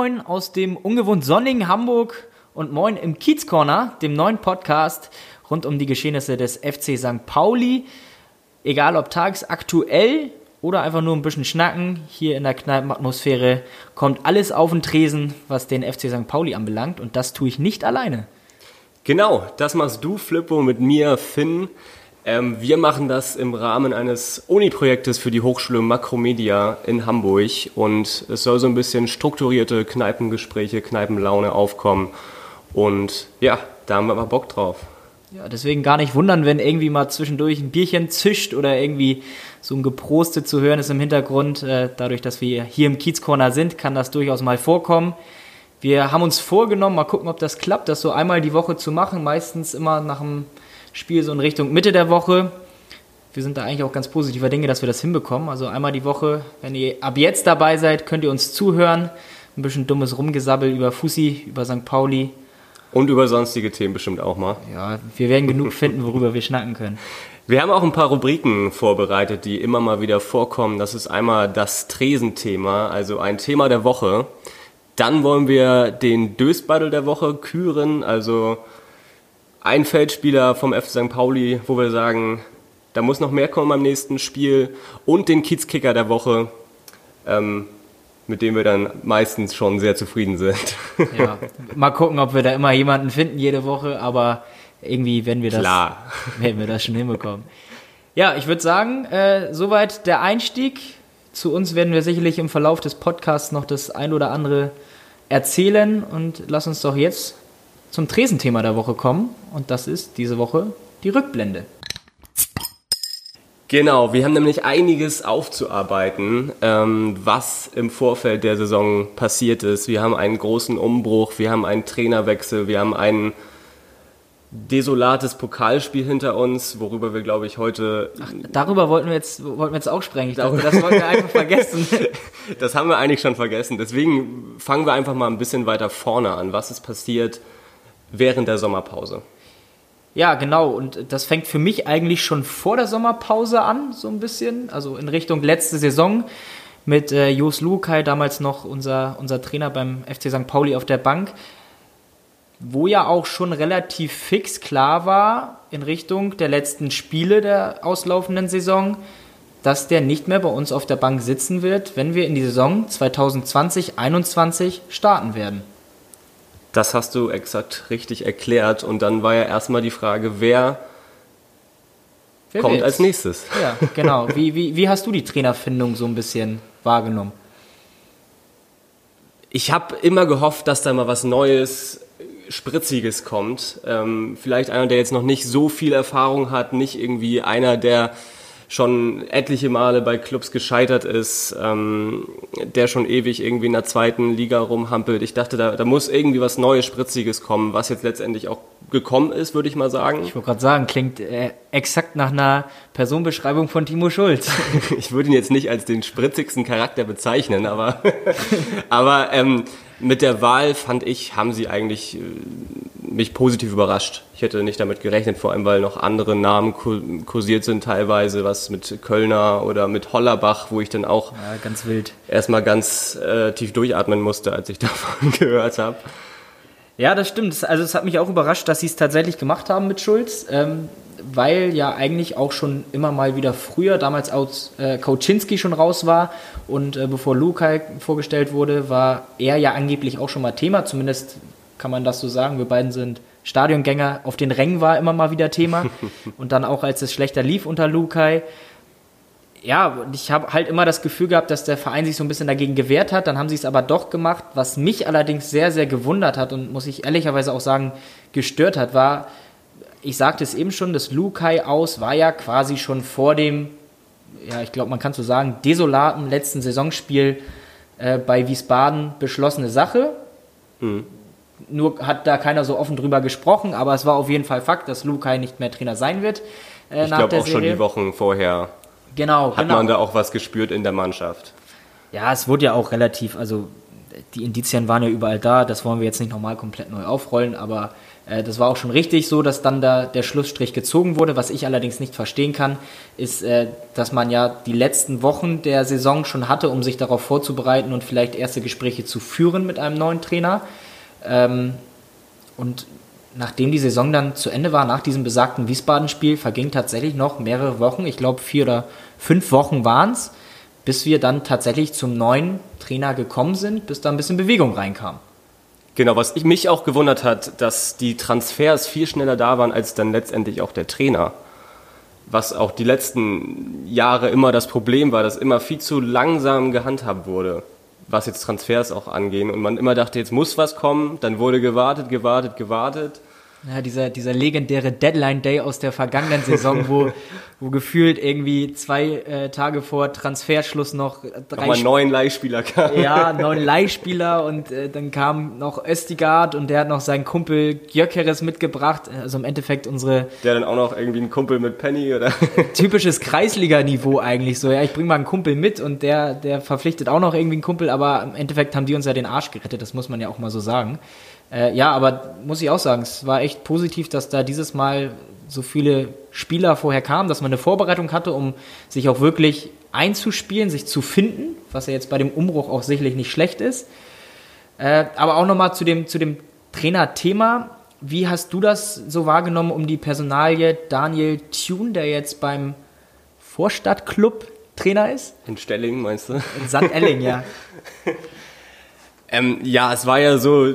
Moin aus dem ungewohnt sonnigen Hamburg und Moin im Kiez Corner, dem neuen Podcast rund um die Geschehnisse des FC St. Pauli. Egal ob tagsaktuell oder einfach nur ein bisschen schnacken, hier in der Kneipenatmosphäre kommt alles auf den Tresen, was den FC St. Pauli anbelangt und das tue ich nicht alleine. Genau, das machst du, Flippo, mit mir, Finn. Ähm, wir machen das im Rahmen eines Uni-Projektes für die Hochschule Makromedia in Hamburg und es soll so ein bisschen strukturierte Kneipengespräche, Kneipenlaune aufkommen und ja, da haben wir aber Bock drauf. Ja, deswegen gar nicht wundern, wenn irgendwie mal zwischendurch ein Bierchen zischt oder irgendwie so ein Geproste zu hören ist im Hintergrund. Äh, dadurch, dass wir hier im Kiezcorner sind, kann das durchaus mal vorkommen. Wir haben uns vorgenommen, mal gucken, ob das klappt, das so einmal die Woche zu machen. Meistens immer nach dem Spiel so in Richtung Mitte der Woche. Wir sind da eigentlich auch ganz positiver Dinge, dass wir das hinbekommen. Also einmal die Woche, wenn ihr ab jetzt dabei seid, könnt ihr uns zuhören. Ein bisschen dummes Rumgesabbel über Fussi, über St. Pauli. Und über sonstige Themen bestimmt auch mal. Ja, wir werden genug finden, worüber wir schnacken können. Wir haben auch ein paar Rubriken vorbereitet, die immer mal wieder vorkommen. Das ist einmal das Tresenthema, also ein Thema der Woche. Dann wollen wir den Dösbattle der Woche küren, also ein Feldspieler vom FC St. Pauli, wo wir sagen, da muss noch mehr kommen beim nächsten Spiel. Und den Kiezkicker der Woche, ähm, mit dem wir dann meistens schon sehr zufrieden sind. Ja, mal gucken, ob wir da immer jemanden finden jede Woche, aber irgendwie werden wir das, Klar. werden wir das schon hinbekommen. Ja, ich würde sagen, äh, soweit der Einstieg. Zu uns werden wir sicherlich im Verlauf des Podcasts noch das ein oder andere erzählen und lass uns doch jetzt zum Tresenthema der Woche kommen. Und das ist diese Woche die Rückblende. Genau, wir haben nämlich einiges aufzuarbeiten, ähm, was im Vorfeld der Saison passiert ist. Wir haben einen großen Umbruch, wir haben einen Trainerwechsel, wir haben ein desolates Pokalspiel hinter uns, worüber wir, glaube ich, heute. Ach, darüber wollten wir jetzt, wollten wir jetzt auch sprechen. Ich dachte, das wollten wir einfach vergessen. das haben wir eigentlich schon vergessen. Deswegen fangen wir einfach mal ein bisschen weiter vorne an. Was ist passiert während der Sommerpause? Ja, genau. Und das fängt für mich eigentlich schon vor der Sommerpause an, so ein bisschen. Also in Richtung letzte Saison mit äh, Jos Lukai, damals noch unser, unser Trainer beim FC St. Pauli auf der Bank, wo ja auch schon relativ fix klar war in Richtung der letzten Spiele der auslaufenden Saison, dass der nicht mehr bei uns auf der Bank sitzen wird, wenn wir in die Saison 2020-21 starten werden. Das hast du exakt richtig erklärt. Und dann war ja erstmal die Frage, wer, wer kommt will's? als nächstes? Ja, genau. Wie, wie, wie hast du die Trainerfindung so ein bisschen wahrgenommen? Ich habe immer gehofft, dass da mal was Neues, Spritziges kommt. Ähm, vielleicht einer, der jetzt noch nicht so viel Erfahrung hat, nicht irgendwie einer, der schon etliche Male bei Clubs gescheitert ist, ähm, der schon ewig irgendwie in der zweiten Liga rumhampelt. Ich dachte, da, da muss irgendwie was Neues, Spritziges kommen, was jetzt letztendlich auch gekommen ist, würde ich mal sagen. Ich wollte gerade sagen, klingt äh, exakt nach einer Personenbeschreibung von Timo Schulz. ich würde ihn jetzt nicht als den spritzigsten Charakter bezeichnen, aber, aber ähm, mit der Wahl fand ich, haben sie eigentlich äh, mich positiv überrascht. Ich hätte nicht damit gerechnet, vor allem weil noch andere Namen kursiert sind teilweise, was mit Kölner oder mit Hollerbach, wo ich dann auch ja, ganz wild. erstmal ganz äh, tief durchatmen musste, als ich davon gehört habe. Ja, das stimmt. Also es hat mich auch überrascht, dass sie es tatsächlich gemacht haben mit Schulz, ähm, weil ja eigentlich auch schon immer mal wieder früher, damals als äh, Kauczynski schon raus war und äh, bevor Lukai vorgestellt wurde, war er ja angeblich auch schon mal Thema, zumindest kann man das so sagen. Wir beiden sind Stadiongänger. Auf den Rängen war immer mal wieder Thema. Und dann auch, als es schlechter lief unter Lukai. Ja, ich habe halt immer das Gefühl gehabt, dass der Verein sich so ein bisschen dagegen gewehrt hat. Dann haben sie es aber doch gemacht. Was mich allerdings sehr, sehr gewundert hat und muss ich ehrlicherweise auch sagen, gestört hat, war, ich sagte es eben schon, das Lukai aus war ja quasi schon vor dem, ja, ich glaube, man kann so sagen, desolaten letzten Saisonspiel äh, bei Wiesbaden beschlossene Sache. Mhm. Nur hat da keiner so offen drüber gesprochen, aber es war auf jeden Fall Fakt, dass Lukai nicht mehr Trainer sein wird. Äh, ich glaube auch Serie. schon die Wochen vorher. Genau, hat genau. man da auch was gespürt in der Mannschaft. Ja, es wurde ja auch relativ, also die Indizien waren ja überall da, das wollen wir jetzt nicht nochmal komplett neu aufrollen, aber äh, das war auch schon richtig so, dass dann da der Schlussstrich gezogen wurde. Was ich allerdings nicht verstehen kann, ist, äh, dass man ja die letzten Wochen der Saison schon hatte, um sich darauf vorzubereiten und vielleicht erste Gespräche zu führen mit einem neuen Trainer. Ähm, und nachdem die Saison dann zu Ende war, nach diesem besagten Wiesbaden-Spiel, vergingen tatsächlich noch mehrere Wochen, ich glaube vier oder fünf Wochen waren es, bis wir dann tatsächlich zum neuen Trainer gekommen sind, bis da ein bisschen Bewegung reinkam. Genau, was ich mich auch gewundert hat, dass die Transfers viel schneller da waren als dann letztendlich auch der Trainer. Was auch die letzten Jahre immer das Problem war, dass immer viel zu langsam gehandhabt wurde, was jetzt Transfers auch angehen. Und man immer dachte, jetzt muss was kommen, dann wurde gewartet, gewartet, gewartet. Ja, dieser, dieser legendäre Deadline Day aus der vergangenen Saison, wo, wo gefühlt irgendwie zwei äh, Tage vor Transferschluss noch drei Nochmal neun Leihspieler kamen. Ja, neun Leihspieler und äh, dann kam noch Östigard und der hat noch seinen Kumpel Gjökeres mitgebracht. Also im Endeffekt unsere. Der dann auch noch irgendwie ein Kumpel mit Penny oder? Typisches Kreisliga-Niveau eigentlich so. Ja, ich bring mal einen Kumpel mit und der, der verpflichtet auch noch irgendwie einen Kumpel, aber im Endeffekt haben die uns ja den Arsch gerettet, das muss man ja auch mal so sagen. Äh, ja, aber muss ich auch sagen, es war echt positiv, dass da dieses Mal so viele Spieler vorher kamen, dass man eine Vorbereitung hatte, um sich auch wirklich einzuspielen, sich zu finden, was ja jetzt bei dem Umbruch auch sicherlich nicht schlecht ist. Äh, aber auch nochmal zu dem, zu dem Trainerthema. Wie hast du das so wahrgenommen um die Personalie Daniel Thune, der jetzt beim Vorstadtclub Trainer ist? In Stelling, meinst du? In St. Elling, ja. Ähm, ja, es war ja so,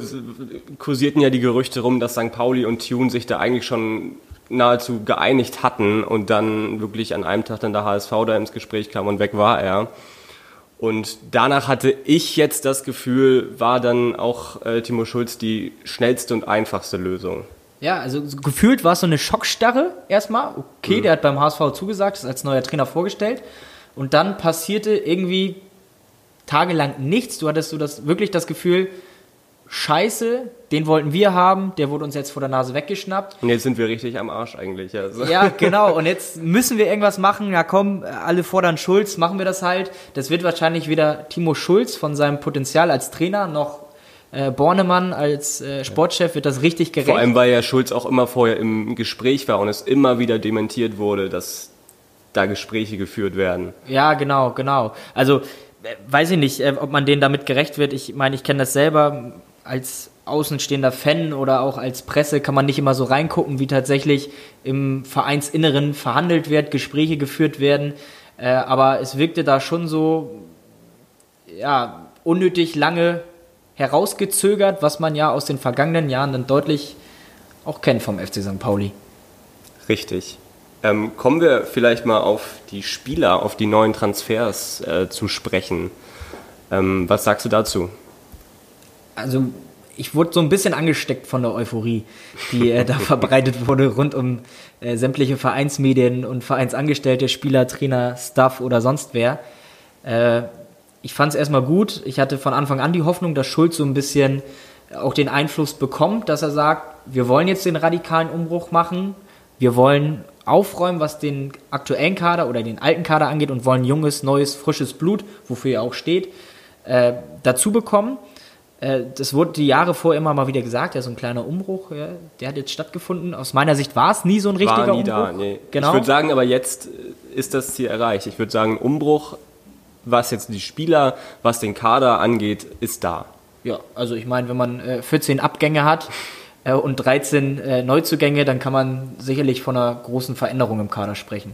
kursierten ja die Gerüchte rum, dass St. Pauli und Tune sich da eigentlich schon nahezu geeinigt hatten und dann wirklich an einem Tag dann der HSV da ins Gespräch kam und weg war er. Und danach hatte ich jetzt das Gefühl, war dann auch äh, Timo Schulz die schnellste und einfachste Lösung. Ja, also so gefühlt war es so eine Schockstarre erstmal. Okay, mhm. der hat beim HSV zugesagt, ist als neuer Trainer vorgestellt. Und dann passierte irgendwie tagelang nichts. Du hattest so das, wirklich das Gefühl, Scheiße, den wollten wir haben, der wurde uns jetzt vor der Nase weggeschnappt. Und jetzt sind wir richtig am Arsch eigentlich. Also. Ja, genau. Und jetzt müssen wir irgendwas machen. Ja, komm, alle fordern Schulz, machen wir das halt. Das wird wahrscheinlich weder Timo Schulz von seinem Potenzial als Trainer noch äh, Bornemann als äh, Sportchef wird das richtig gerecht. Vor allem, weil ja Schulz auch immer vorher im Gespräch war und es immer wieder dementiert wurde, dass da Gespräche geführt werden. Ja, genau, genau. Also weiß ich nicht, äh, ob man denen damit gerecht wird. Ich meine, ich kenne das selber als außenstehender Fan oder auch als Presse kann man nicht immer so reingucken, wie tatsächlich im Vereinsinneren verhandelt wird, Gespräche geführt werden. Äh, aber es wirkte da schon so, ja, unnötig lange herausgezögert, was man ja aus den vergangenen Jahren dann deutlich auch kennt vom FC St. Pauli. Richtig. Ähm, kommen wir vielleicht mal auf die Spieler, auf die neuen Transfers äh, zu sprechen. Ähm, was sagst du dazu? Also ich wurde so ein bisschen angesteckt von der Euphorie, die äh, da verbreitet wurde rund um äh, sämtliche Vereinsmedien und Vereinsangestellte, Spieler, Trainer, Staff oder sonst wer. Äh, ich fand es erstmal gut. Ich hatte von Anfang an die Hoffnung, dass Schulz so ein bisschen auch den Einfluss bekommt, dass er sagt, wir wollen jetzt den radikalen Umbruch machen. Wir wollen aufräumen, was den aktuellen Kader oder den alten Kader angeht und wollen junges, neues, frisches Blut, wofür er auch steht, äh, dazu bekommen. Äh, das wurde die Jahre vorher immer mal wieder gesagt, ja, so ein kleiner Umbruch, ja, der hat jetzt stattgefunden. Aus meiner Sicht war es nie so ein richtiger war nie Umbruch. Da, nee. Genau. Ich würde sagen, aber jetzt ist das Ziel erreicht. Ich würde sagen, Umbruch, was jetzt die Spieler, was den Kader angeht, ist da. Ja, also ich meine, wenn man äh, 14 Abgänge hat, äh, und 13 äh, Neuzugänge, dann kann man sicherlich von einer großen Veränderung im Kader sprechen.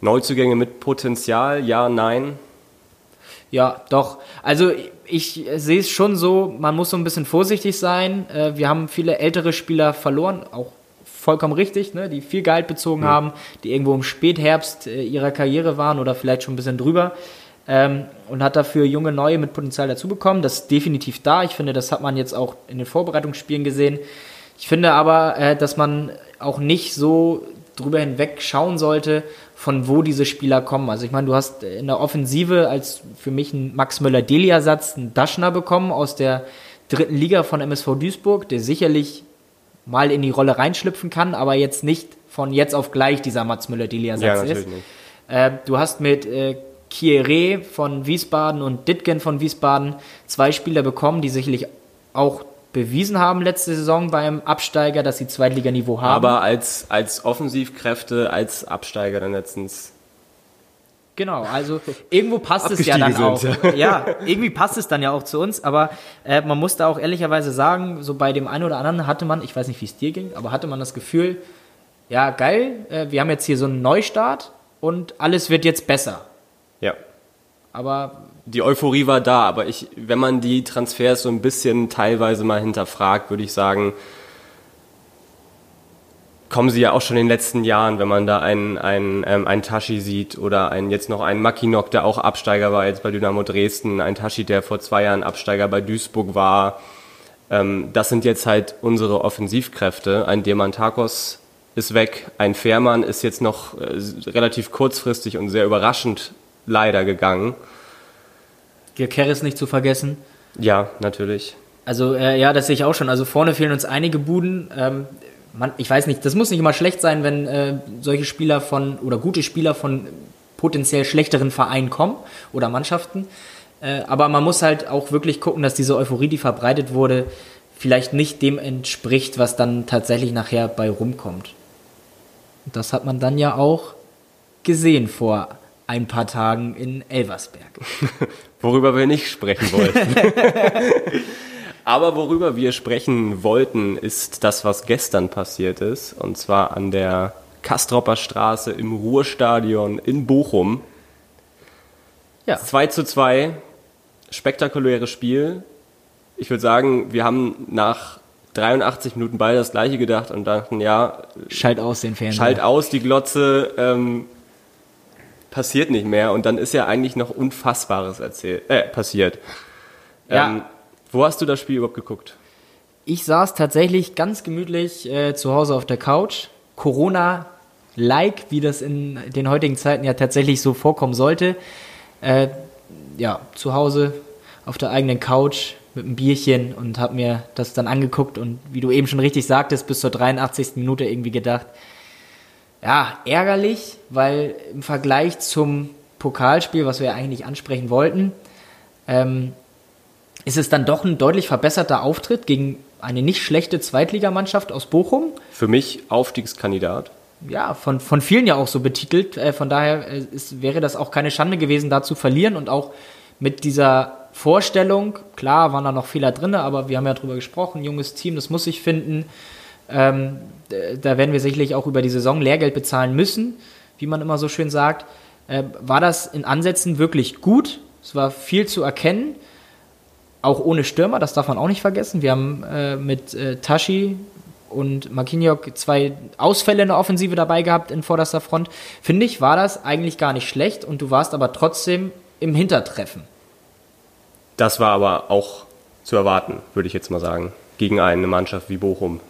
Neuzugänge mit Potenzial, ja, nein? Ja, doch. Also ich sehe es schon so, man muss so ein bisschen vorsichtig sein. Äh, wir haben viele ältere Spieler verloren, auch vollkommen richtig, ne, die viel Gehalt bezogen ja. haben, die irgendwo im Spätherbst äh, ihrer Karriere waren oder vielleicht schon ein bisschen drüber ähm, und hat dafür junge Neue mit Potenzial dazu bekommen. Das ist definitiv da. Ich finde, das hat man jetzt auch in den Vorbereitungsspielen gesehen. Ich finde aber, äh, dass man auch nicht so drüber hinweg schauen sollte, von wo diese Spieler kommen. Also ich meine, du hast in der Offensive als für mich ein Max Möller-Deli-Ersatz einen Daschner bekommen aus der dritten Liga von MSV Duisburg, der sicherlich mal in die Rolle reinschlüpfen kann, aber jetzt nicht von jetzt auf gleich dieser Mats Müller-Deli-Ersatz ja, ist. Äh, du hast mit äh, Kieré von Wiesbaden und Ditgen von Wiesbaden zwei Spieler bekommen, die sicherlich auch bewiesen haben letzte Saison beim Absteiger, dass sie Zweitliganiveau haben. Aber als, als Offensivkräfte, als Absteiger dann letztens. Genau, also irgendwo passt es ja dann sind, auch. Ja. ja. irgendwie passt es dann ja auch zu uns, aber äh, man muss da auch ehrlicherweise sagen, so bei dem einen oder anderen hatte man, ich weiß nicht, wie es dir ging, aber hatte man das Gefühl, ja, geil, äh, wir haben jetzt hier so einen Neustart und alles wird jetzt besser. Ja. Aber die Euphorie war da, aber ich, wenn man die Transfers so ein bisschen teilweise mal hinterfragt, würde ich sagen, kommen sie ja auch schon in den letzten Jahren, wenn man da einen, einen, ähm, einen Tashi sieht oder einen, jetzt noch einen Makinok, der auch Absteiger war jetzt bei Dynamo Dresden, ein Tashi, der vor zwei Jahren Absteiger bei Duisburg war. Ähm, das sind jetzt halt unsere Offensivkräfte. Ein Diamantakos ist weg, ein Fährmann ist jetzt noch äh, relativ kurzfristig und sehr überraschend leider gegangen. Keres nicht zu vergessen. Ja, natürlich. Also, äh, ja, das sehe ich auch schon. Also, vorne fehlen uns einige Buden. Ähm, man, ich weiß nicht, das muss nicht immer schlecht sein, wenn äh, solche Spieler von oder gute Spieler von potenziell schlechteren Vereinen kommen oder Mannschaften. Äh, aber man muss halt auch wirklich gucken, dass diese Euphorie, die verbreitet wurde, vielleicht nicht dem entspricht, was dann tatsächlich nachher bei rumkommt. Das hat man dann ja auch gesehen vor ein paar Tagen in Elversberg. worüber wir nicht sprechen wollten. Aber worüber wir sprechen wollten, ist das, was gestern passiert ist. Und zwar an der Kastropper Straße im Ruhrstadion in Bochum. Ja. 2 zu 2, spektakuläres Spiel. Ich würde sagen, wir haben nach 83 Minuten beide das gleiche gedacht und dachten, ja. Schalt aus den Fernseher. Schalt aus die Glotze. Ähm, passiert nicht mehr und dann ist ja eigentlich noch Unfassbares erzählt, äh, passiert. Ja. Ähm, wo hast du das Spiel überhaupt geguckt? Ich saß tatsächlich ganz gemütlich äh, zu Hause auf der Couch. Corona-like, wie das in den heutigen Zeiten ja tatsächlich so vorkommen sollte. Äh, ja, zu Hause auf der eigenen Couch mit einem Bierchen und habe mir das dann angeguckt und wie du eben schon richtig sagtest, bis zur 83. Minute irgendwie gedacht, ja, ärgerlich, weil im Vergleich zum Pokalspiel, was wir ja eigentlich ansprechen wollten, ähm, ist es dann doch ein deutlich verbesserter Auftritt gegen eine nicht schlechte Zweitligamannschaft aus Bochum. Für mich Aufstiegskandidat. Ja, von, von vielen ja auch so betitelt. Äh, von daher äh, ist, wäre das auch keine Schande gewesen, da zu verlieren und auch mit dieser Vorstellung, klar waren da noch Fehler drin, aber wir haben ja drüber gesprochen, junges Team, das muss sich finden. Ähm, da werden wir sicherlich auch über die Saison Lehrgeld bezahlen müssen, wie man immer so schön sagt. Äh, war das in Ansätzen wirklich gut? Es war viel zu erkennen, auch ohne Stürmer, das darf man auch nicht vergessen. Wir haben äh, mit äh, Tashi und Marquinhos zwei Ausfälle in der Offensive dabei gehabt in vorderster Front. Finde ich, war das eigentlich gar nicht schlecht und du warst aber trotzdem im Hintertreffen. Das war aber auch zu erwarten, würde ich jetzt mal sagen, gegen eine Mannschaft wie Bochum.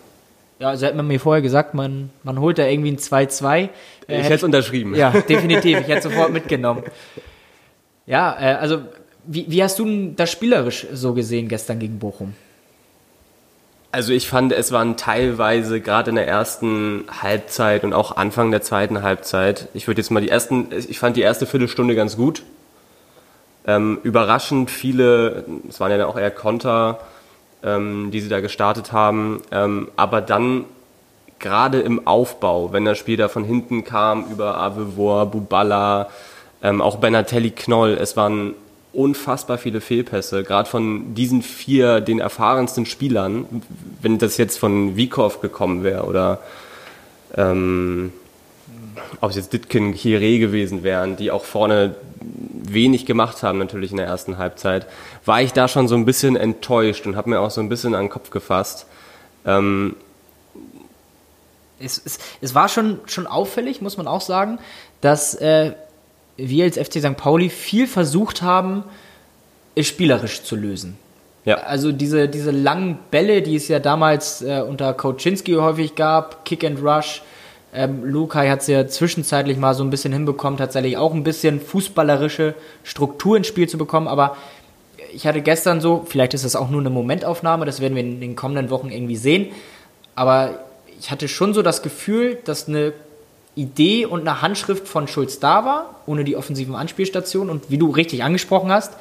Ja, also hätte man mir vorher gesagt, man, man holt da irgendwie ein 2-2. Äh, ich hätte es unterschrieben. Ja, definitiv. Ich hätte sofort mitgenommen. Ja, äh, also wie, wie hast du das spielerisch so gesehen gestern gegen Bochum? Also ich fand, es waren teilweise gerade in der ersten Halbzeit und auch Anfang der zweiten Halbzeit. Ich würde jetzt mal die ersten, ich fand die erste Viertelstunde ganz gut. Ähm, überraschend viele, es waren ja auch eher Konter, ähm, die sie da gestartet haben. Ähm, aber dann gerade im Aufbau, wenn das Spiel da von hinten kam über Avevor, Bubala, ähm, auch Benatelli Knoll, es waren unfassbar viele Fehlpässe, gerade von diesen vier, den erfahrensten Spielern, wenn das jetzt von Wiekow gekommen wäre oder ähm, ob es jetzt Ditkin, Chiré gewesen wären, die auch vorne wenig gemacht haben natürlich in der ersten Halbzeit, war ich da schon so ein bisschen enttäuscht und habe mir auch so ein bisschen an den Kopf gefasst. Ähm es, es, es, war schon, schon auffällig, muss man auch sagen, dass äh, wir als FC St. Pauli viel versucht haben, es spielerisch zu lösen. Ja. Also diese, diese langen Bälle, die es ja damals äh, unter Koczynski häufig gab, Kick and Rush, ähm, Lukai hat es ja zwischenzeitlich mal so ein bisschen hinbekommen, tatsächlich auch ein bisschen fußballerische Struktur ins Spiel zu bekommen, aber ich hatte gestern so, vielleicht ist das auch nur eine Momentaufnahme, das werden wir in den kommenden Wochen irgendwie sehen, aber ich hatte schon so das Gefühl, dass eine Idee und eine Handschrift von Schulz da war, ohne die offensiven Anspielstationen. Und wie du richtig angesprochen hast,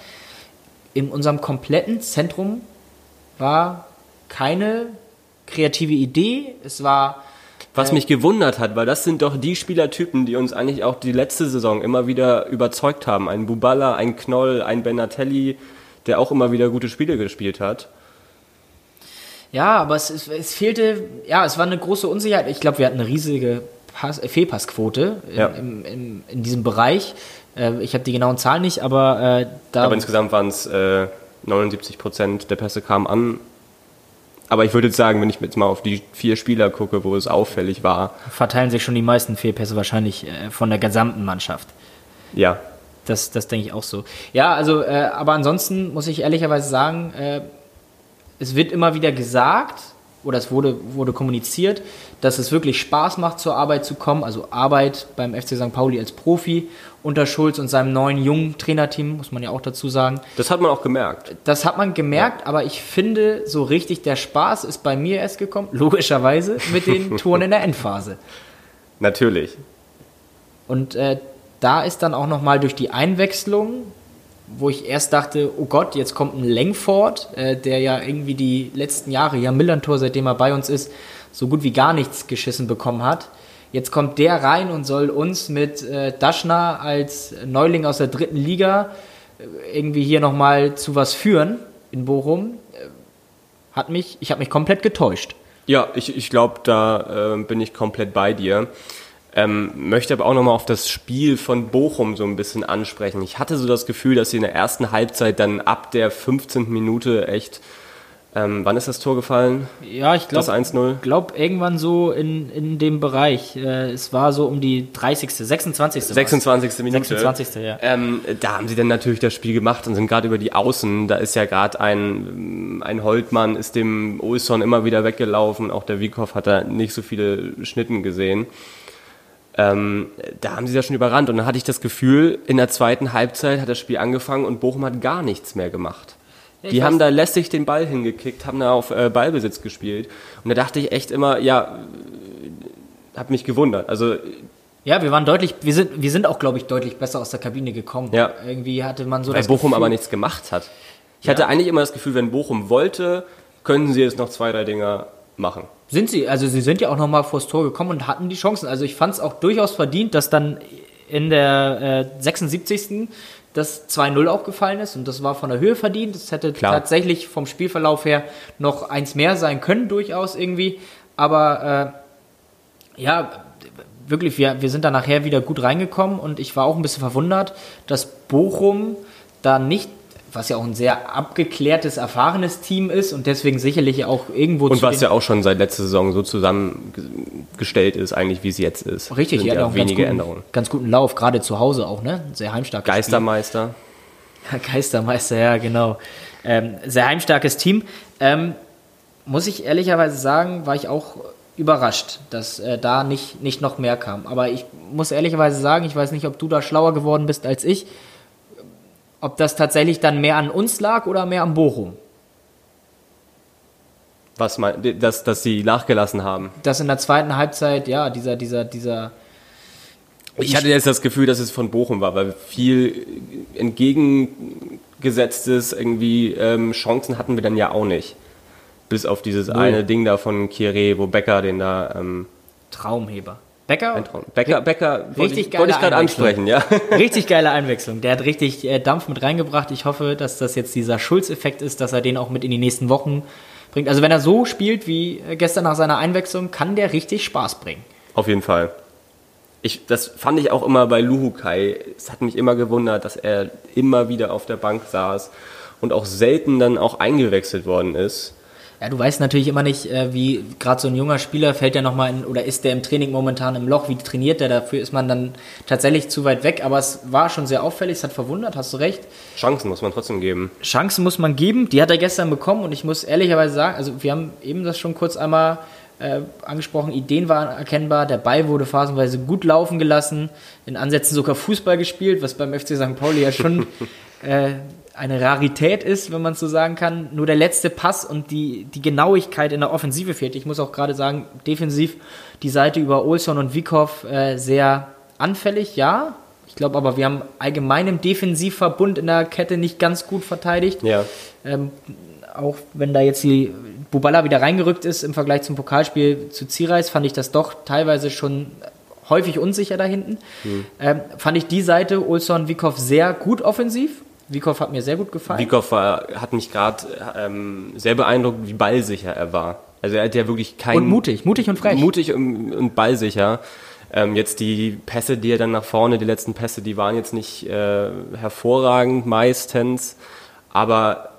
in unserem kompletten Zentrum war keine kreative Idee. Es war. Was mich gewundert hat, weil das sind doch die Spielertypen, die uns eigentlich auch die letzte Saison immer wieder überzeugt haben. Ein Bubala, ein Knoll, ein Benatelli, der auch immer wieder gute Spiele gespielt hat. Ja, aber es, es, es fehlte, ja, es war eine große Unsicherheit. Ich glaube, wir hatten eine riesige Pass, äh, Fehlpassquote in, Ja. im, im, in diesem Bereich. Äh, ich habe die genauen Zahlen nicht, aber äh, da. Aber insgesamt waren es äh, 79 Prozent der Pässe kamen an. Aber ich würde jetzt sagen, wenn ich jetzt mal auf die vier Spieler gucke, wo es auffällig war, verteilen sich schon die meisten Fehlpässe wahrscheinlich äh, von der gesamten Mannschaft. ja, Das, das denke ich auch so. Ja, also, äh, aber ansonsten muss ich ehrlicherweise sagen, äh, es wird immer wieder gesagt, oder es wurde, wurde kommuniziert, dass es wirklich Spaß macht, zur Arbeit zu kommen. Also Arbeit beim FC St. Pauli als Profi unter Schulz und seinem neuen jungen Trainerteam, muss man ja auch dazu sagen. das hat man auch gemerkt. Das hat man gemerkt, aber ich finde, so richtig der Spaß ist bei mir erst gekommen, logischerweise, mit den Touren in der Endphase. Natürlich. Und äh, da ist dann auch nochmal durch die Einwechslung, wo ich erst dachte, oh Gott, jetzt kommt ein Langford, äh, der ja irgendwie die letzten Jahre, ja Millantor, seitdem er bei uns ist, so gut wie gar nichts geschissen bekommen hat. Jetzt kommt der rein und soll uns mit äh, Daschner als Neuling aus der dritten Liga äh, irgendwie hier nochmal zu was führen in Bochum. Äh, Hat mich, ich habe mich komplett getäuscht. Ja, ich, ich glaube, da äh, bin ich komplett bei dir. Ähm, möchte aber auch nochmal auf das Spiel von Bochum so ein bisschen ansprechen. Ich hatte so das Gefühl, dass sie in der ersten Halbzeit dann ab der 15. Minute echt, ähm, wann ist das Tor gefallen? Ja, ich Das glaube, 1-0? glaub, irgendwann so in, in dem Bereich. Äh, es war so um die 30., 26. war's. 26. Minute. 26. ja. Ähm, da haben sie dann natürlich das Spiel gemacht und sind gerade über die Außen. Da ist ja gerade ein, ein Holtmann, ist dem Olsson immer wieder weggelaufen. Auch der Wiekow hat da nicht so viele Schnitten gesehen. Ähm, da haben sie das schon überrannt. Und dann hatte ich das Gefühl, in der zweiten Halbzeit hat das Spiel angefangen und Bochum hat gar nichts mehr gemacht. Ich Die haben da lässig den Ball hingekickt, haben da auf äh, Ballbesitz gespielt. Und da dachte ich echt immer, ja, äh, hab mich gewundert. Also Ja, wir waren deutlich, wir sind, wir sind auch, glaube ich, deutlich besser aus der Kabine gekommen. Ja. Irgendwie hatte man so Weil das Bochum Gefühl, aber nichts gemacht hat. Ich hatte eigentlich immer das Gefühl, wenn Bochum wollte, könnten sie jetzt noch zwei, drei Dinger machen. Sind sie, also sie sind ja auch nochmal vors Tor gekommen und hatten die Chancen. Also ich fand es auch durchaus verdient, dass dann in der äh, 76. das 2-0 aufgefallen ist und das war von der Höhe verdient. Das hätte Klar. tatsächlich vom Spielverlauf her noch eins mehr sein können, durchaus irgendwie. Aber äh, ja, wirklich, wir, wir sind da nachher wieder gut reingekommen und ich war auch ein bisschen verwundert, dass Bochum da nicht, was ja auch ein sehr abgeklärtes, erfahrenes Team ist und deswegen sicherlich auch irgendwo Und was ja auch schon seit letzter Saison so zusammengestellt ist, eigentlich wie es jetzt ist. Richtig, ja auch wenige guten, Änderungen. ganz guten Lauf, gerade zu Hause auch, ne? Sehr heimstarkes Geistermeister. Spiel. Geistermeister, ja, genau. Ähm, sehr heimstarkes Team. Ähm, muss ich ehrlicherweise sagen, war ich auch überrascht, dass äh, da nicht, nicht noch mehr kam. Aber ich muss ehrlicherweise sagen, ich weiß nicht, ob du da schlauer geworden bist als ich, ob das tatsächlich dann mehr an uns lag oder mehr am Bochum. Was mein, dass, dass sie nachgelassen haben. Dass in der zweiten Halbzeit, ja, dieser, dieser, dieser Ich hatte jetzt das Gefühl, dass es von Bochum war, weil viel entgegengesetztes irgendwie ähm, Chancen hatten wir dann ja auch nicht. Bis auf dieses eine Ding da von Kieré, wo Becker den da ähm, Traumheber. Becker? eintrauen. Becker, Becker wollte Richtig ich, geile wollte ich gerade ansprechen, ja. Richtig geile Einwechslung. Der hat richtig äh, Dampf mit reingebracht. Ich hoffe, dass das jetzt dieser Schulz-Effekt ist, dass er den auch mit in die nächsten Wochen bringt. Also wenn er so spielt wie äh, gestern nach seiner Einwechslung, kann der richtig Spaß bringen. Auf jeden Fall. Ich, das fand ich auch immer bei Luhukai. Es hat mich immer gewundert, dass er immer wieder auf der Bank saß und auch selten dann auch eingewechselt worden ist. Ja, du weißt natürlich immer nicht, äh, wie gerade so ein junger Spieler fällt der nochmal in, oder ist der im Training momentan im Loch, wie trainiert der, dafür ist man dann tatsächlich zu weit weg, aber es war schon sehr auffällig, es hat verwundert, hast du recht. Chancen muss man trotzdem geben. Chancen muss man geben, die hat er gestern bekommen und ich muss ehrlicherweise sagen, also wir haben eben das schon kurz einmal äh, angesprochen, Ideen waren erkennbar, der Ball wurde phasenweise gut laufen gelassen, in Ansätzen sogar Fußball gespielt, was beim FC St. Pauli ja schon äh, eine Rarität ist, wenn man so sagen kann. Nur der letzte Pass und die, die Genauigkeit in der Offensive fehlt. Ich muss auch gerade sagen, defensiv die Seite über Olson und Wiekow äh, sehr anfällig, ja. Ich glaube aber, wir haben allgemein im Defensivverbund in der Kette nicht ganz gut verteidigt. Ja. Ähm, auch wenn da jetzt die Bubala wieder reingerückt ist im Vergleich zum Pokalspiel zu Zierreis, fand ich das doch teilweise schon häufig unsicher da hinten. Hm. Ähm, fand ich die Seite Olson Wiekow sehr gut offensiv. Wiekow hat mir sehr gut gefallen. Wiekow war, hat mich gerade ähm, sehr beeindruckt, wie ballsicher er war. Also er hat ja wirklich kein... und mutig, mutig und frech. Mutig und, und ballsicher. Ähm, jetzt die Pässe, die er dann nach vorne, die letzten Pässe, die waren jetzt nicht äh, hervorragend meistens, aber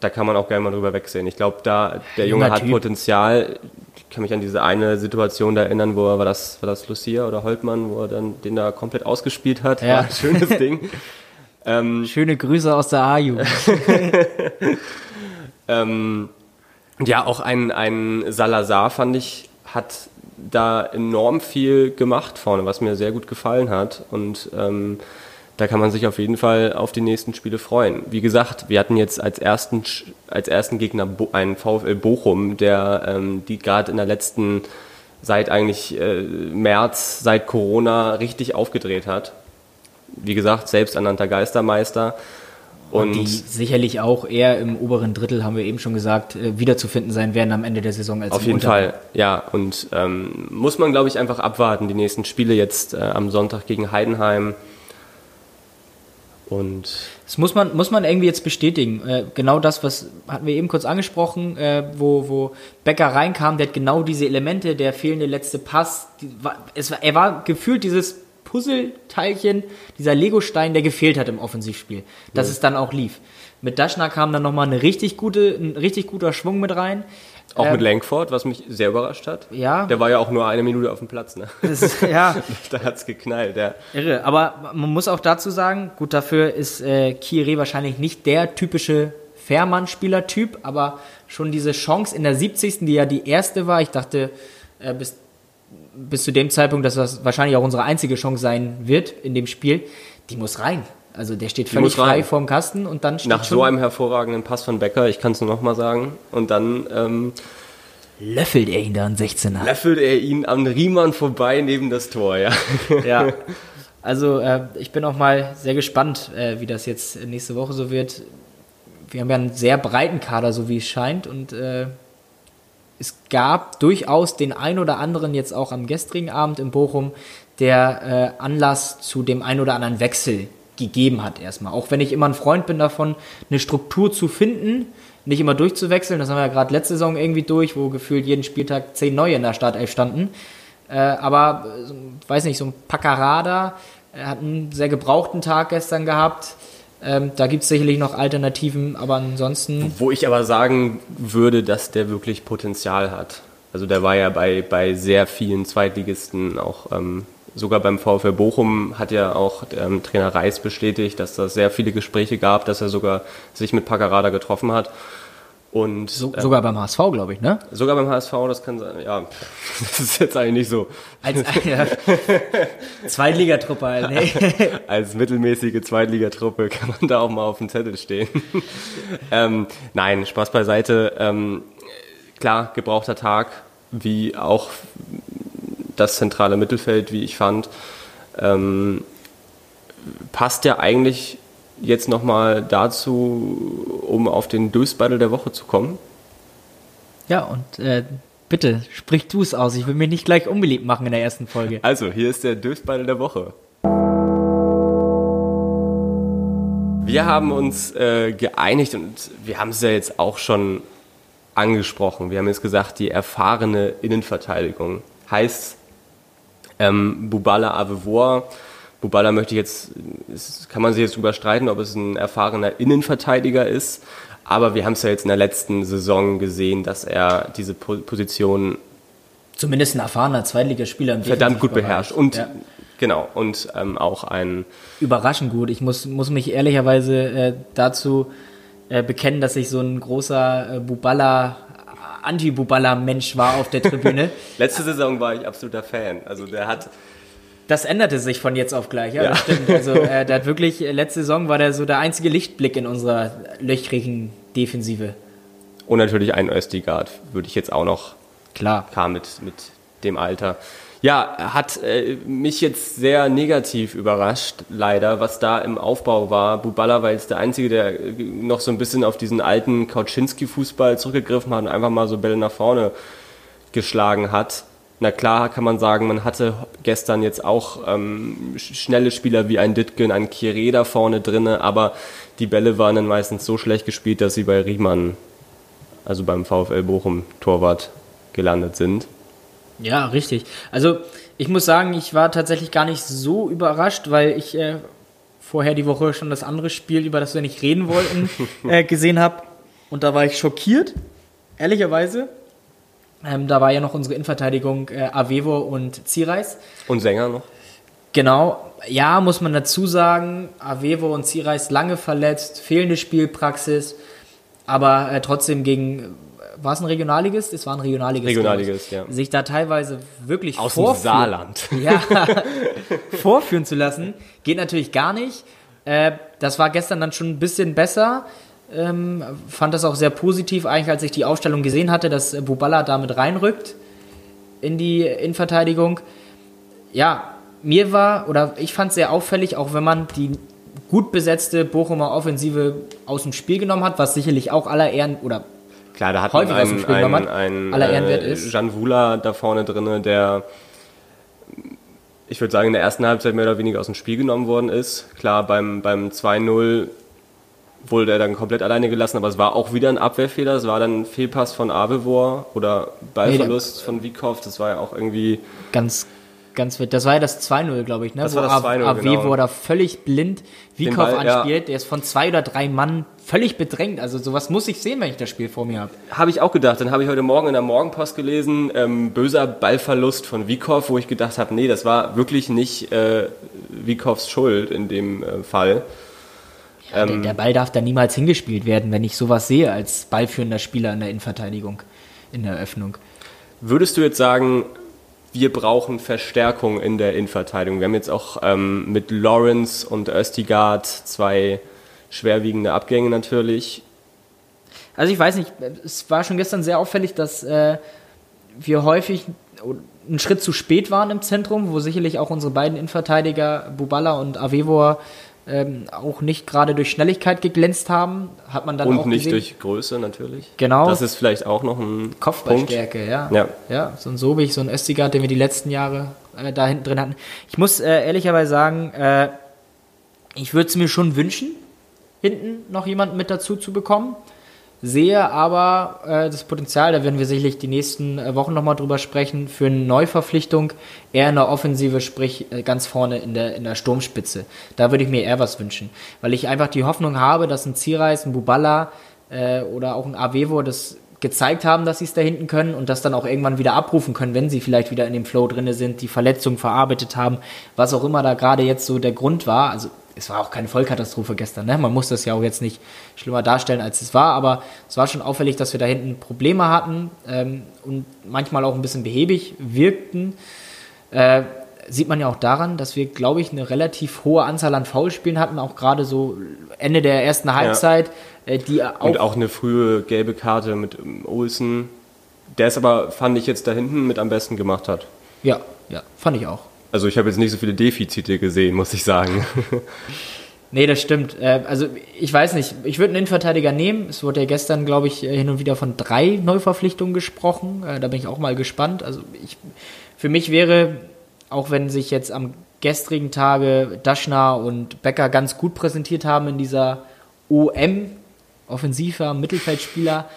da kann man auch gerne mal drüber wegsehen. Ich glaube, da der Junge Junger hat Typ. Potenzial. Ich kann mich an diese eine Situation da erinnern, wo er war das war das Lucia oder Holtmann, wo er dann den da komplett ausgespielt hat. Ja. War ein schönes Ding. Ähm, Schöne Grüße aus der A-Jugend. Ähm, ja, auch ein, ein Salazar fand ich, hat da enorm viel gemacht vorne, was mir sehr gut gefallen hat. Und ähm, da kann man sich auf jeden Fall auf die nächsten Spiele freuen. Wie gesagt, wir hatten jetzt als ersten, als ersten Gegner Bo einen VfL Bochum, der ähm, die gerade in der letzten, seit eigentlich äh, März, seit Corona richtig aufgedreht hat. Wie gesagt, selbsternannter Geistermeister. Und, die sicherlich auch eher im oberen Drittel, haben wir eben schon gesagt, äh, wiederzufinden sein werden am Ende der Saison als Auf jeden. Fall, ja. Und ähm, muss man, glaube ich, einfach abwarten. Die nächsten Spiele jetzt äh, am Sonntag gegen Heidenheim. Und Das muss man, muss man irgendwie jetzt bestätigen. Äh, genau das, was hatten wir eben kurz angesprochen, äh, wo, wo Becker reinkam, der hat genau diese Elemente, der fehlende letzte Pass. Die, war, es war, er war gefühlt dieses Puzzleteilchen, dieser Legostein, der gefehlt hat im Offensivspiel, dass es dann auch lief. Mit Daschner kam dann nochmal eine richtig gute, ein richtig guter Schwung mit rein. auch Ähm, mit Langford, was mich sehr überrascht hat. Ja. Der war ja auch nur eine Minute auf dem Platz. Ne? Das ja, da hat's geknallt. Ja. Irre, aber man muss auch dazu sagen, gut, dafür ist äh, Kieré wahrscheinlich nicht der typische Fährmann-Spielertyp, aber schon diese Chance in der 70. die ja die erste war, ich dachte äh, bis, bis zu dem Zeitpunkt, dass das wahrscheinlich auch unsere einzige Chance sein wird in dem Spiel, die muss rein. Also der steht völlig frei vorm Kasten und dann steht Nach so einem hervorragenden Pass von Becker, ich kann es nur noch mal sagen. Und dann ähm, löffelt er ihn da in 16er. löffelt er ihn am Riemann vorbei neben das Tor. Ja. Ja. Also äh, ich bin auch mal sehr gespannt, äh, wie das jetzt nächste Woche so wird. Wir haben ja einen sehr breiten Kader, so wie es scheint, und äh, es gab durchaus den ein oder anderen jetzt auch am gestrigen Abend in Bochum, der äh, Anlass zu dem ein oder anderen Wechsel gegeben hat erstmal. Auch wenn ich immer ein Freund bin davon, eine Struktur zu finden, nicht immer durchzuwechseln. Das haben wir ja gerade letzte Saison irgendwie durch, wo gefühlt jeden Spieltag zehn neue in der Startelf standen. Äh, aber, äh, weiß nicht, so ein Paccarada äh, hat einen sehr gebrauchten Tag gestern gehabt. Ähm, da gibt es sicherlich noch Alternativen, aber ansonsten, Wo ich aber sagen würde, dass der wirklich Potenzial hat. Also der war ja bei, bei sehr vielen Zweitligisten auch, ähm, sogar beim VfL Bochum hat ja auch ähm, Trainer Reis bestätigt, dass da sehr viele Gespräche gab, dass er sogar sich mit Paccarada getroffen hat. Und so, äh, sogar beim HSV, glaube ich, ne? sogar beim HSV, das kann sein, ja, das ist jetzt eigentlich nicht so. Als ja, Zweitligatruppe halt, ne? als mittelmäßige Zweitligatruppe kann man da auch mal auf dem Zettel stehen. ähm, nein, Spaß beiseite. Ähm, klar, gebrauchter Tag, wie auch das zentrale Mittelfeld, wie ich fand. Ähm, passt ja eigentlich jetzt nochmal dazu, um auf den Dösbattle der Woche zu kommen. Ja, und äh, bitte, sprich du es aus. Ich will mich nicht gleich unbeliebt machen in der ersten Folge. Also, hier ist der Dösbattle der Woche. Wir haben uns äh, geeinigt und wir haben es ja jetzt auch schon angesprochen. Wir haben jetzt gesagt, die erfahrene Innenverteidigung heißt ähm, Bubala Avevor. Bubala möchte ich jetzt, kann man sich jetzt überstreiten, ob es ein erfahrener Innenverteidiger ist. Aber wir haben es ja jetzt in der letzten Saison gesehen, dass er diese Po- Position Zumindest ein erfahrener Zweitligaspieler im verdammt gut beherrscht. Und Ja. genau, und ähm, auch ein Überraschend gut. Ich muss, muss mich ehrlicherweise äh, dazu äh, bekennen, dass ich so ein großer äh, Bubala Anti-Bubala-Mensch war auf der Tribüne. Letzte Saison war ich absoluter Fan. Also der hat das änderte sich von jetzt auf gleich, ja, ja. das stimmt. Also äh, der hat wirklich, äh, letzte Saison war der so der einzige Lichtblick in unserer löchrigen Defensive. Und natürlich ein Östigard, würde ich jetzt auch noch. Klar. Kam mit, mit dem Alter. Ja, hat äh, mich jetzt sehr negativ überrascht, leider, was da im Aufbau war. Bubala war jetzt der Einzige, der äh, noch so ein bisschen auf diesen alten Kauczynski-Fußball zurückgegriffen hat und einfach mal so Bälle nach vorne geschlagen hat. Na klar kann man sagen, man hatte gestern jetzt auch ähm, schnelle Spieler wie ein Ditgen, ein Kire da vorne drinne, aber die Bälle waren dann meistens so schlecht gespielt, dass sie bei Riemann, also beim VfL Bochum Torwart, gelandet sind. Ja, richtig. Also ich muss sagen, ich war tatsächlich gar nicht so überrascht, weil ich äh, vorher die Woche schon das andere Spiel, über das wir nicht reden wollten, äh, gesehen habe. Und da war ich schockiert, ehrlicherweise. Ähm, da war ja noch unsere Innenverteidigung äh, Avevo und Zireis. Und Sänger noch? Genau, ja, muss man dazu sagen, Avevo und Zireis lange verletzt, fehlende Spielpraxis, aber äh, trotzdem gegen, war es ein Regionalligist? Es war ein Regionalligist. Regionalligist, ja. Sich da teilweise wirklich Aus dem Saarland. Ja, vorführen zu lassen, geht natürlich gar nicht. Äh, das war gestern dann schon ein bisschen besser. Ähm, fand das auch sehr positiv, eigentlich als ich die Aufstellung gesehen hatte, dass Bubala damit reinrückt in die Innenverteidigung. Ja, mir war, oder ich fand es sehr auffällig, auch wenn man die gut besetzte Bochumer Offensive aus dem Spiel genommen hat, was sicherlich auch aller Ehren, oder Klar, da hat häufig man einen, Spiel einen, einen, aller Ehrenwert äh, ist. Jan Wula da vorne drin, der ich würde sagen, in der ersten Halbzeit mehr oder weniger aus dem Spiel genommen worden ist. Klar, beim, beim 2-0 wurde er dann komplett alleine gelassen, aber es war auch wieder ein Abwehrfehler. Es war dann ein Fehlpass von Abevor oder Ballverlust nee, von Wiekow. Das war ja auch irgendwie. Ganz, ganz wild. Das war ja das 2-0, glaube ich, ne? Das Wo war das 2-0. Avevo genau. da völlig blind Wiekow anspielt. Ja. Der ist von zwei oder drei Mann völlig bedrängt. Also sowas muss ich sehen, wenn ich das Spiel vor mir habe. Habe ich auch gedacht. Dann habe ich heute Morgen in der Morgenpost gelesen, ähm, böser Ballverlust von Wiekow, wo ich gedacht habe, nee, das war wirklich nicht äh, Wiekows Schuld in dem äh, Fall. Ähm, der, Ball darf da niemals hingespielt werden, wenn ich sowas sehe als ballführender Spieler in der Innenverteidigung, in der Eröffnung. Würdest du jetzt sagen, wir brauchen Verstärkung in der Innenverteidigung? Wir haben jetzt auch ähm, mit Lawrence und Östigard zwei schwerwiegende Abgänge natürlich. Also ich weiß nicht, es war schon gestern sehr auffällig, dass äh, wir häufig einen Schritt zu spät waren im Zentrum, wo sicherlich auch unsere beiden Innenverteidiger Bubala und Avevor ähm, auch nicht gerade durch Schnelligkeit geglänzt haben, hat man dann und auch nicht gesehen. durch Größe natürlich. Genau. Das ist vielleicht auch noch ein Kopfballstärke, ja. ja. Ja, so ein Sobig, so ein Östigard, den wir die letzten Jahre äh, da hinten drin hatten. Ich muss äh, ehrlicherweise sagen, äh, ich würde es mir schon wünschen, hinten noch jemanden mit dazu zu bekommen sehe aber äh, das Potenzial, da werden wir sicherlich die nächsten äh, Wochen nochmal drüber sprechen, für eine Neuverpflichtung eher in der Offensive, sprich äh, ganz vorne in der, in der Sturmspitze. Da würde ich mir eher was wünschen, weil ich einfach die Hoffnung habe, dass ein Zierreis, ein Buballa äh, oder auch ein Avevo das gezeigt haben, dass sie es da hinten können und das dann auch irgendwann wieder abrufen können, wenn sie vielleicht wieder in dem Flow drinne sind, die Verletzung verarbeitet haben, was auch immer da gerade jetzt so der Grund war. Also es war auch keine Vollkatastrophe gestern. Ne? Man muss das ja auch jetzt nicht schlimmer darstellen, als es war, aber es war schon auffällig, dass wir da hinten Probleme hatten ähm, und manchmal auch ein bisschen behäbig wirkten. Äh, sieht man ja auch daran, dass wir, glaube ich, eine relativ hohe Anzahl an Foulspielen hatten, auch gerade so Ende der ersten Halbzeit. Ja. Äh, die auch und auch eine frühe gelbe Karte mit ähm, Olsen, der es aber, fand ich, jetzt da hinten mit am besten gemacht hat. Ja, ja, fand ich auch. Also ich habe jetzt nicht so viele Defizite gesehen, muss ich sagen. Nee, das stimmt. Äh, also ich weiß nicht, ich würde einen Innenverteidiger nehmen. Es wurde ja gestern, glaube ich, hin und wieder von drei Neuverpflichtungen gesprochen. Äh, da bin ich auch mal gespannt. Also ich, für mich wäre, auch wenn sich jetzt am gestrigen Tage Daschner und Becker ganz gut präsentiert haben in dieser OM, offensiver Mittelfeldspieler,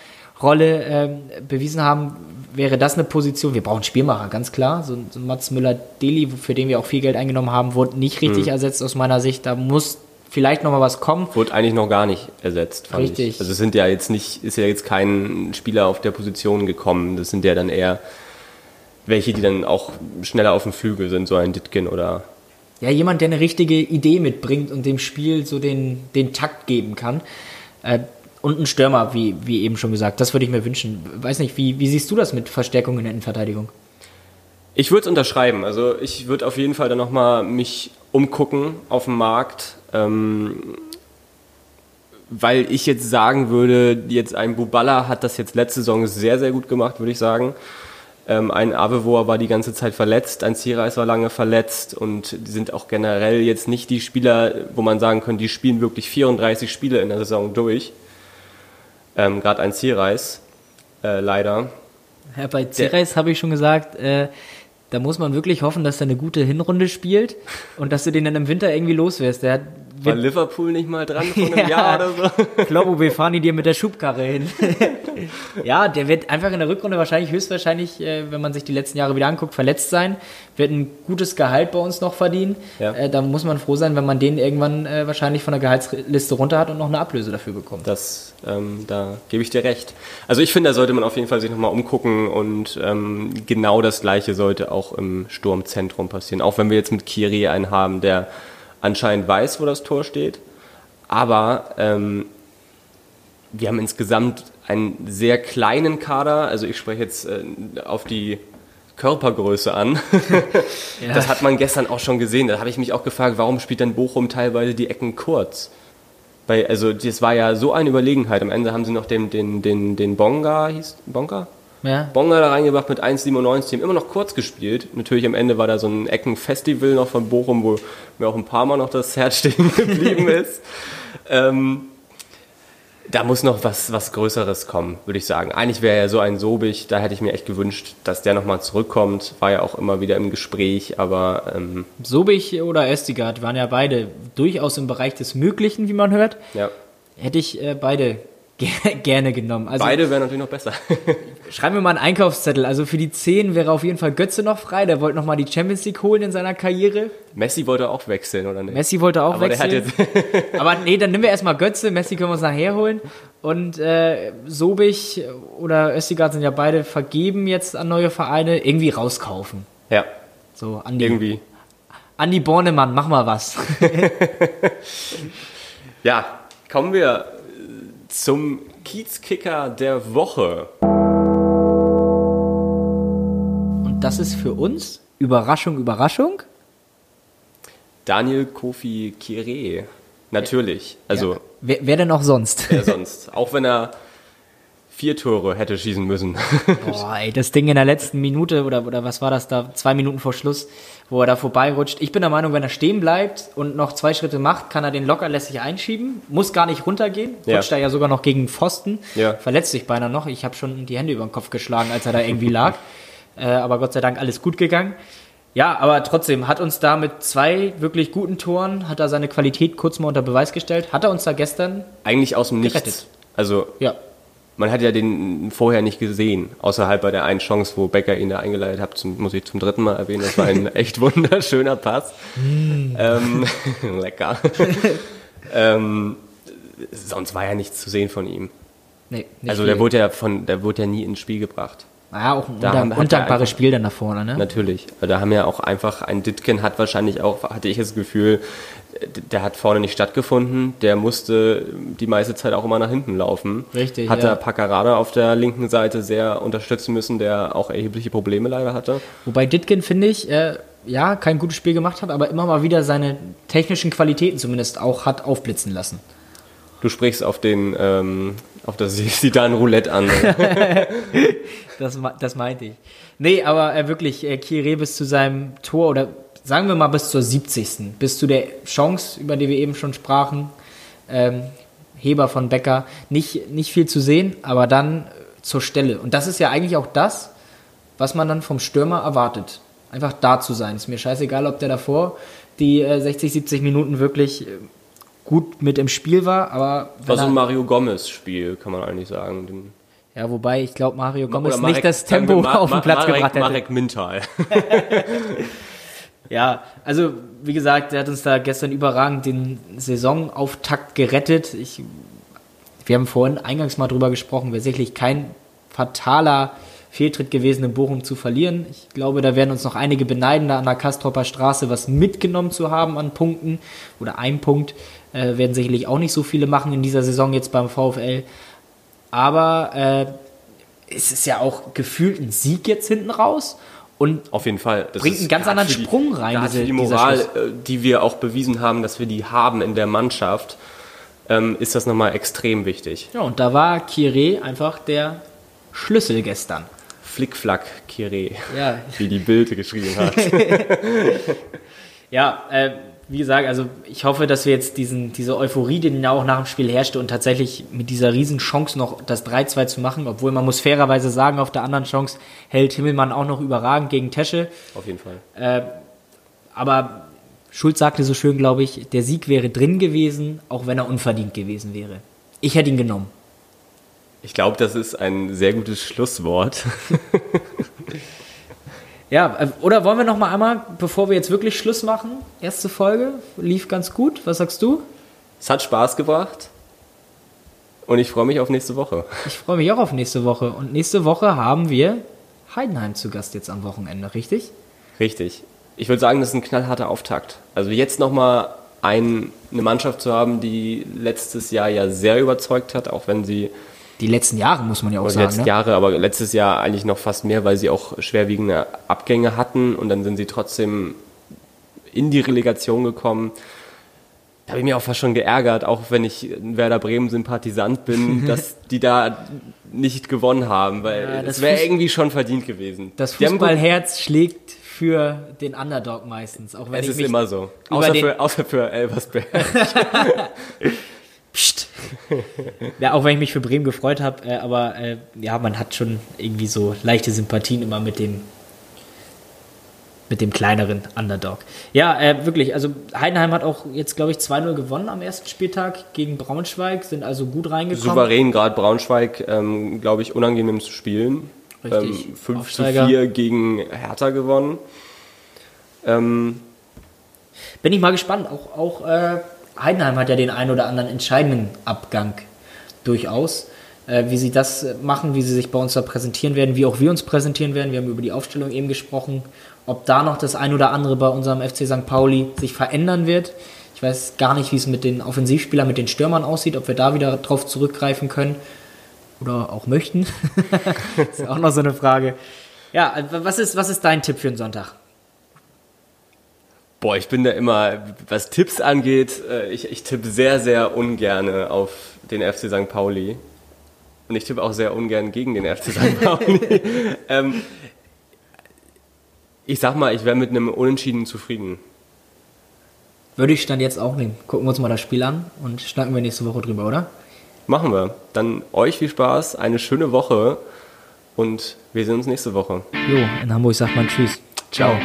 Rolle ähm, bewiesen haben, wäre das eine Position. Wir brauchen Spielmacher, ganz klar. So, so Mats Müller-Deli, für den wir auch viel Geld eingenommen haben, wurde nicht richtig mhm. ersetzt aus meiner Sicht. Da muss vielleicht noch mal was kommen. Wurde eigentlich noch gar nicht ersetzt, fand Richtig. Ich. Also es sind ja jetzt nicht, ist ja jetzt kein Spieler auf der Position gekommen. Das sind ja dann eher welche, die dann auch schneller auf dem Flügel sind, so ein Ditkin oder. Ja, jemand, der eine richtige Idee mitbringt und dem Spiel so den, den Takt geben kann. Äh, Und ein Stürmer, wie, wie eben schon gesagt. Das würde ich mir wünschen. Weiß nicht, wie, wie siehst du das mit Verstärkung in der Innenverteidigung? Ich würde es unterschreiben. Also ich würde auf jeden Fall dann nochmal mich umgucken auf dem Markt. Ähm, weil ich jetzt sagen würde, jetzt ein Buballa hat das jetzt letzte Saison sehr, sehr gut gemacht, würde ich sagen. Ähm, ein Avevoa war die ganze Zeit verletzt, ein Zierreis war lange verletzt und die sind auch generell jetzt nicht die Spieler, wo man sagen könnte, die spielen wirklich 34 Spiele in der Saison durch. Ähm, Gerade ein Zierreis, äh, leider. Ja, bei Zierreis habe ich schon gesagt, äh, da muss man wirklich hoffen, dass er eine gute Hinrunde spielt und dass du den dann im Winter irgendwie loswärst. Der hat war Liverpool nicht mal dran vor einem ja. Jahr oder so? Klobo, wir fahren die dir mit der Schubkarre hin. ja, der wird einfach in der Rückrunde wahrscheinlich, höchstwahrscheinlich, äh, wenn man sich die letzten Jahre wieder anguckt, verletzt sein. Wird ein gutes Gehalt bei uns noch verdienen. Ja. Äh, da muss man froh sein, wenn man den irgendwann äh, wahrscheinlich von der Gehaltsliste runter hat und noch eine Ablöse dafür bekommt. Das, ähm, da gebe ich dir recht. Also ich finde, da sollte man auf jeden Fall sich nochmal umgucken und ähm, genau das Gleiche sollte auch im Sturmzentrum passieren. Auch wenn wir jetzt mit Kiri einen haben, der anscheinend weiß, wo das Tor steht. Aber ähm, wir haben insgesamt einen sehr kleinen Kader. Also ich spreche jetzt äh, auf die Körpergröße an. ja. Das hat man gestern auch schon gesehen. Da habe ich mich auch gefragt, warum spielt denn Bochum teilweise die Ecken kurz? Weil, also das war ja so eine Überlegenheit. Am Ende haben sie noch den, den, den, den Bonga, hieß Bonga? Ja. Bonga da reingebracht mit 1,97, haben immer noch kurz gespielt. Natürlich am Ende war da so ein Eckenfestival noch von Bochum, wo mir auch ein paar Mal noch das Herz stehen geblieben ist. ähm, da muss noch was, was Größeres kommen, würde ich sagen. Eigentlich wäre ja so ein Sobig, da hätte ich mir echt gewünscht, dass der nochmal zurückkommt. War ja auch immer wieder im Gespräch, aber. Ähm Sobig oder Östigard waren ja beide durchaus im Bereich des Möglichen, wie man hört. Ja. Hätte ich äh, beide gerne genommen. Also, Beide wären natürlich noch besser. Schreiben wir mal einen Einkaufszettel. Also für die 10 wäre auf jeden Fall Götze noch frei. Der wollte noch mal die Champions League holen in seiner Karriere. Messi wollte auch wechseln, oder nicht? Messi wollte auch Aber wechseln. Aber nee, dann nehmen wir erstmal Götze. Messi können wir uns nachher holen. Und äh, Sobich oder Östigard sind ja beide vergeben jetzt an neue Vereine. Irgendwie rauskaufen. Ja. So, Andi. Irgendwie. Andi Bornemann, mach mal was. ja, kommen wir zum Kiezkicker der Woche. Und das ist für uns Überraschung, Überraschung. Daniel Kofi Kire. Natürlich. Also. Ja. Wer, wer, denn auch sonst? Wer sonst? Auch wenn er vier Tore hätte schießen müssen. Boah, ey, das Ding in der letzten Minute oder, oder was war das da? Zwei Minuten vor Schluss, wo er da vorbeirutscht. Ich bin der Meinung, wenn er stehen bleibt und noch zwei Schritte macht, kann er den locker lässig einschieben. Muss gar nicht runtergehen. Rutscht ja. er ja sogar noch gegen Pfosten. Ja. Verletzt sich beinahe noch. Ich habe schon die Hände über den Kopf geschlagen, als er da irgendwie lag. äh, aber Gott sei Dank alles gut gegangen. Ja, aber trotzdem hat uns da mit zwei wirklich guten Toren, hat er seine Qualität kurz mal unter Beweis gestellt. Hat er uns da gestern eigentlich aus dem gerettet. Nichts. Also ja man hat ja den vorher nicht gesehen, außerhalb bei der einen Chance, wo Becker ihn da eingeleitet hat, zum, muss ich zum dritten Mal erwähnen, das war ein echt wunderschöner Pass. Mm. ähm, lecker. ähm, sonst war ja nichts zu sehen von ihm. Nee, also der wurde ja von, der wurde ja nie ins Spiel gebracht. Ja, auch ein da undankbares Spiel dann da vorne, ne? Natürlich. Da haben ja auch einfach, ein Ditken hat wahrscheinlich auch, hatte ich das Gefühl, der hat vorne nicht stattgefunden. Der musste die meiste Zeit auch immer nach hinten laufen. Richtig. Hat ja. Paccarada auf der linken Seite sehr unterstützen müssen, der auch erhebliche Probleme leider hatte. Wobei Ditkin, finde ich, äh, ja, kein gutes Spiel gemacht hat, aber immer mal wieder seine technischen Qualitäten zumindest auch hat aufblitzen lassen. Du sprichst auf den, ähm, auf das Sidan Roulette an. das, das meinte ich. Nee, aber äh, wirklich, äh, Kire bis zu seinem Tor oder sagen wir mal bis zur 70. Bis zu der Chance, über die wir eben schon sprachen, ähm, Heber von Becker, nicht, nicht viel zu sehen, aber dann zur Stelle. Und das ist ja eigentlich auch das, was man dann vom Stürmer erwartet. Einfach da zu sein. Ist mir scheißegal, ob der davor die äh, 60, 70 Minuten wirklich äh, gut mit im Spiel war, aber. War so ein Mario Gomez-Spiel, kann man eigentlich sagen. Den ja, wobei ich glaube, Mario Gomez Marek, nicht das Tempo Ma auf den Platz Marek, gebracht hätte. Marek Mintal. Ja, also wie gesagt, er hat uns da gestern überragend den Saisonauftakt gerettet. Ich, wir haben vorhin eingangs mal drüber gesprochen, wäre sicherlich kein fataler Fehltritt gewesen, in Bochum zu verlieren. Ich glaube, da werden uns noch einige beneiden, da an der Kastropper Straße was mitgenommen zu haben an Punkten oder ein Punkt. Äh, werden sicherlich auch nicht so viele machen in dieser Saison jetzt beim VfL. Aber äh, es ist ja auch gefühlt ein Sieg jetzt hinten raus. Und auf jeden Fall. Das bringt einen ganz anderen die, Sprung rein. Diese, die Moral, äh, die wir auch bewiesen haben, dass wir die haben in der Mannschaft, ähm, ist das nochmal extrem wichtig. Ja, und da war Kire einfach der Schlüssel gestern. Flickflack Kire, ja. wie die Bild geschrieben hat. ja, äh, wie gesagt, also ich hoffe, dass wir jetzt diesen, diese Euphorie, die ja auch nach dem Spiel herrschte und tatsächlich mit dieser riesen Chance noch das 3-2 zu machen, obwohl man muss fairerweise sagen, auf der anderen Chance hält Himmelmann auch noch überragend gegen Tesche. Auf jeden Fall. Äh, aber Schulz sagte so schön, glaube ich, der Sieg wäre drin gewesen, auch wenn er unverdient gewesen wäre. Ich hätte ihn genommen. Ich glaube, das ist ein sehr gutes Schlusswort. Ja, äh, oder wollen wir noch mal einmal, bevor wir jetzt wirklich Schluss machen, erste Folge, lief ganz gut. Was sagst du? Es hat Spaß gebracht. Und ich freue mich auf nächste Woche. Ich freue mich auch auf nächste Woche. Und nächste Woche haben wir Heidenheim zu Gast jetzt am Wochenende, richtig? Richtig. Ich würde sagen, das ist ein knallharter Auftakt. Also jetzt nochmal ein, eine Mannschaft zu haben, die letztes Jahr ja sehr überzeugt hat, auch wenn sie die letzten Jahre, muss man ja auch Oder sagen. Die letzten ne? Jahre, aber letztes Jahr eigentlich noch fast mehr, weil sie auch schwerwiegende Abgänge hatten und dann sind sie trotzdem in die Relegation gekommen. Da habe ich mich auch fast schon geärgert, auch wenn ich ein Werder Bremen-Sympathisant bin, dass die da nicht gewonnen haben, weil ja, das wäre irgendwie schon verdient gewesen. Das Fußballherz schlägt für den Underdog meistens. Auch wenn es ich ist immer so. Außer für, außer für Elversberg. Ja, auch wenn ich mich für Bremen gefreut habe, äh, aber äh, ja, man hat schon irgendwie so leichte Sympathien immer mit dem mit dem kleineren Underdog. Ja, äh, wirklich, also Heidenheim hat auch jetzt, glaube ich, 2-0 gewonnen am ersten Spieltag gegen Braunschweig, sind also gut reingekommen. Souverän gerade Braunschweig, ähm, glaube ich, unangenehm zu spielen. Richtig. Ähm, 5 zu 4 gegen Hertha gewonnen. Ähm, Bin ich mal gespannt, auch, auch äh, Heidenheim hat ja den einen oder anderen entscheidenden Abgang durchaus. Äh, wie sie das machen, wie sie sich bei uns da präsentieren werden, wie auch wir uns präsentieren werden. Wir haben über die Aufstellung eben gesprochen, ob da noch das ein oder andere bei unserem FC St. Pauli sich verändern wird. Ich weiß gar nicht, wie es mit den Offensivspielern, mit den Stürmern aussieht, ob wir da wieder drauf zurückgreifen können oder auch möchten. das ist auch noch so eine Frage. Ja, was ist, was ist dein Tipp für den Sonntag? Boah, ich bin da immer, was Tipps angeht, äh, ich, ich tippe sehr, sehr ungern auf den FC St. Pauli. Und ich tippe auch sehr ungern gegen den FC St. Pauli. ähm, ich sag mal, ich wäre mit einem Unentschieden zufrieden. Würde ich dann jetzt auch nehmen. Gucken wir uns mal das Spiel an und schnacken wir nächste Woche drüber, oder? Machen wir. Dann euch viel Spaß, eine schöne Woche und wir sehen uns nächste Woche. Jo, in Hamburg sagt man Tschüss. Ciao.